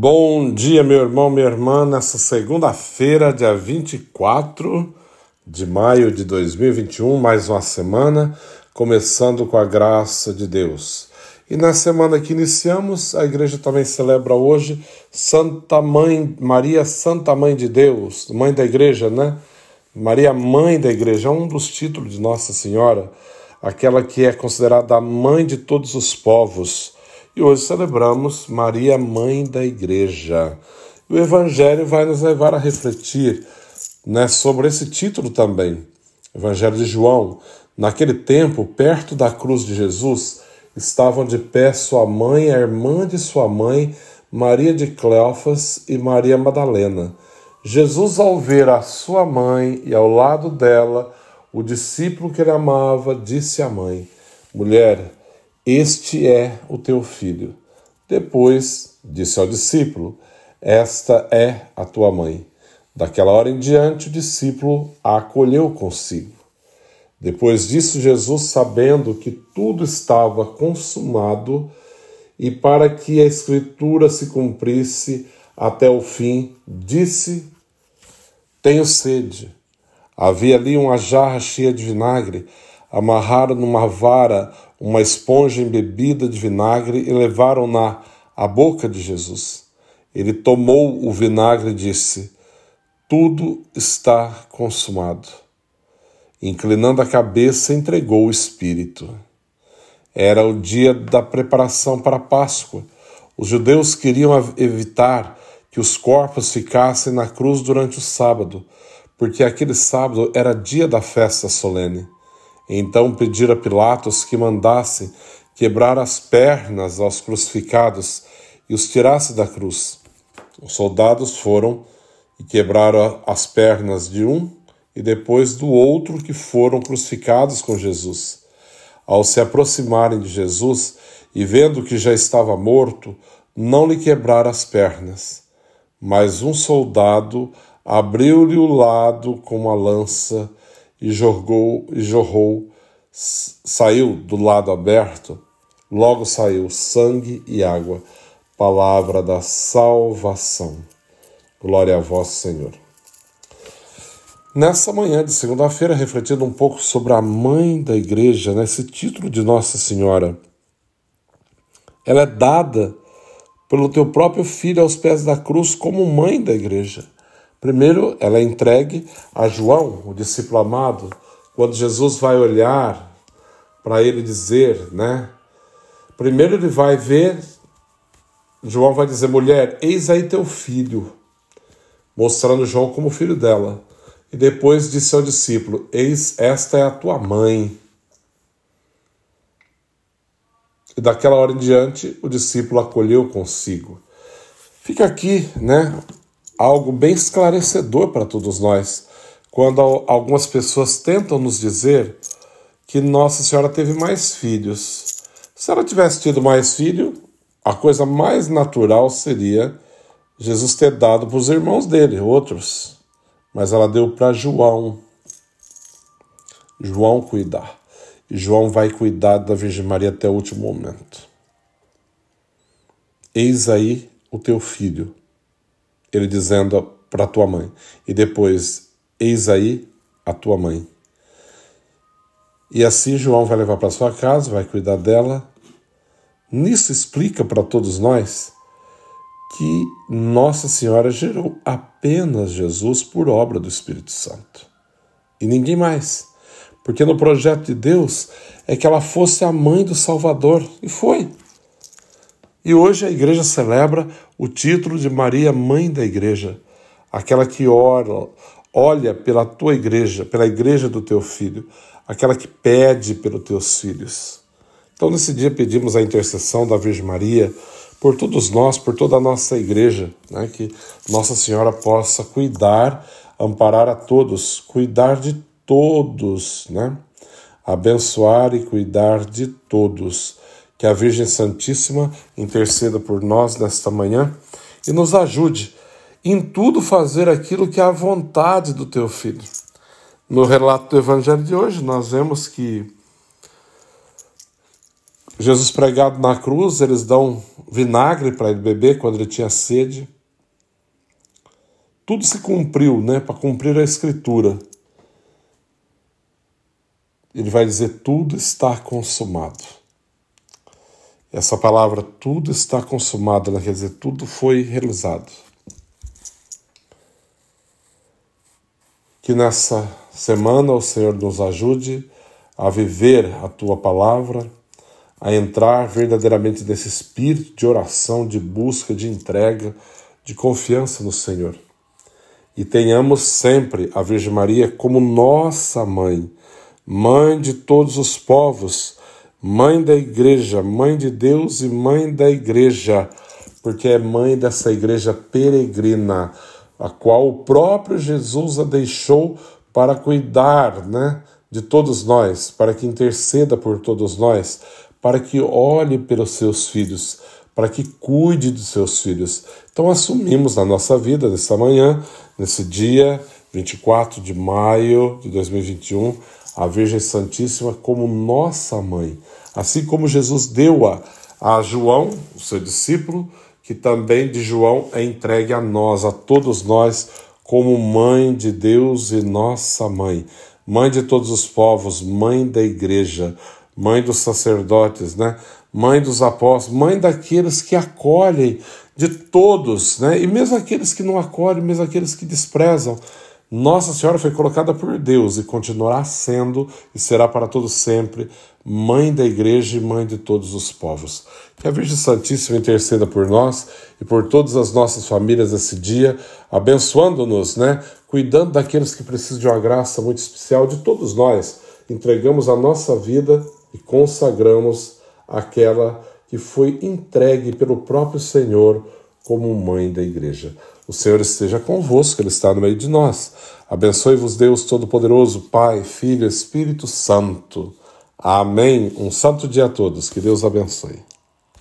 Bom dia, meu irmão, minha irmã, nessa segunda-feira, dia 24 de maio de 2021, mais uma semana, começando com a graça de Deus. E na semana que iniciamos, a igreja também celebra hoje Santa Mãe, Maria Santa Mãe de Deus, mãe da igreja, né? Maria Mãe da igreja, é um dos títulos de Nossa Senhora, aquela que é considerada a mãe de todos os povos e hoje celebramos Maria, Mãe da Igreja. o Evangelho vai nos levar a refletir né, sobre esse título também. Evangelho de João. Naquele tempo, perto da cruz de Jesus, estavam de pé sua mãe, a irmã de sua mãe, Maria de Cleofas e Maria Madalena. Jesus, ao ver a sua mãe e ao lado dela o discípulo que ele amava, disse à mãe: Mulher, este é o teu filho. Depois disse ao discípulo: Esta é a tua mãe. Daquela hora em diante, o discípulo a acolheu consigo. Depois disso, Jesus, sabendo que tudo estava consumado e para que a Escritura se cumprisse até o fim, disse: Tenho sede. Havia ali uma jarra cheia de vinagre, amarraram numa vara uma esponja embebida de vinagre e levaram-na à boca de Jesus. Ele tomou o vinagre e disse: Tudo está consumado. Inclinando a cabeça, entregou o Espírito. Era o dia da preparação para a Páscoa. Os judeus queriam evitar que os corpos ficassem na cruz durante o sábado, porque aquele sábado era dia da festa solene. Então pediram a Pilatos que mandasse quebrar as pernas aos crucificados e os tirasse da cruz. Os soldados foram e quebraram as pernas de um e depois do outro que foram crucificados com Jesus. Ao se aproximarem de Jesus e vendo que já estava morto, não lhe quebraram as pernas. Mas um soldado abriu-lhe o lado com uma lança e jorgou e jorrou, saiu do lado aberto, logo saiu sangue e água, palavra da salvação. Glória a vós, Senhor. Nessa manhã de segunda-feira, refletindo um pouco sobre a mãe da igreja, nesse título de Nossa Senhora, ela é dada pelo teu próprio filho aos pés da cruz como mãe da igreja. Primeiro, ela é entregue a João, o discípulo amado, quando Jesus vai olhar para ele dizer, né? Primeiro ele vai ver, João vai dizer: mulher, eis aí teu filho, mostrando João como filho dela. E depois disse ao discípulo: Eis esta é a tua mãe. E daquela hora em diante, o discípulo acolheu consigo. Fica aqui, né, algo bem esclarecedor para todos nós quando algumas pessoas tentam nos dizer que Nossa Senhora teve mais filhos. Se ela tivesse tido mais filho, a coisa mais natural seria Jesus ter dado para os irmãos dele, outros. Mas ela deu para João. João cuidar. E João vai cuidar da Virgem Maria até o último momento. Eis aí o teu filho ele dizendo para tua mãe. E depois, eis aí a tua mãe. E assim João vai levar para sua casa, vai cuidar dela. Nisso explica para todos nós que Nossa Senhora gerou apenas Jesus por obra do Espírito Santo. E ninguém mais. Porque no projeto de Deus é que ela fosse a mãe do Salvador. E foi. E hoje a igreja celebra o título de Maria, Mãe da Igreja, aquela que ora, olha pela tua igreja, pela igreja do teu filho, aquela que pede pelos teus filhos. Então, nesse dia, pedimos a intercessão da Virgem Maria por todos nós, por toda a nossa igreja, né? que Nossa Senhora possa cuidar, amparar a todos, cuidar de todos, né? abençoar e cuidar de todos que a Virgem Santíssima interceda por nós nesta manhã e nos ajude em tudo fazer aquilo que é a vontade do teu filho. No relato do Evangelho de hoje, nós vemos que Jesus pregado na cruz, eles dão vinagre para ele beber quando ele tinha sede. Tudo se cumpriu, né, para cumprir a escritura. Ele vai dizer: tudo está consumado. Essa palavra, tudo está consumado, ela quer dizer, tudo foi realizado. Que nessa semana o Senhor nos ajude a viver a tua palavra, a entrar verdadeiramente nesse espírito de oração, de busca, de entrega, de confiança no Senhor. E tenhamos sempre a Virgem Maria como nossa mãe, mãe de todos os povos, mãe da igreja, mãe de Deus e mãe da igreja, porque é mãe dessa igreja peregrina a qual o próprio Jesus a deixou para cuidar né, de todos nós, para que interceda por todos nós, para que olhe pelos seus filhos, para que cuide dos seus filhos. Então assumimos na nossa vida, nessa manhã, nesse dia 24 de maio de 2021, a Virgem Santíssima como nossa mãe. Assim como Jesus deu-a a João, o seu discípulo, que também de João é entregue a nós, a todos nós, como mãe de Deus e nossa mãe, mãe de todos os povos, mãe da igreja, mãe dos sacerdotes, né? Mãe dos apóstolos, mãe daqueles que acolhem, de todos, né? E mesmo aqueles que não acolhem, mesmo aqueles que desprezam, nossa Senhora foi colocada por Deus e continuará sendo e será para todo sempre mãe da igreja e mãe de todos os povos. Que a Virgem Santíssima interceda por nós e por todas as nossas famílias esse dia, abençoando-nos, né? Cuidando daqueles que precisam de uma graça muito especial de todos nós. Entregamos a nossa vida e consagramos aquela que foi entregue pelo próprio Senhor como mãe da igreja. O Senhor esteja convosco, Ele está no meio de nós. Abençoe-vos, Deus Todo-Poderoso, Pai, Filho, Espírito Santo. Amém. Um santo dia a todos. Que Deus abençoe.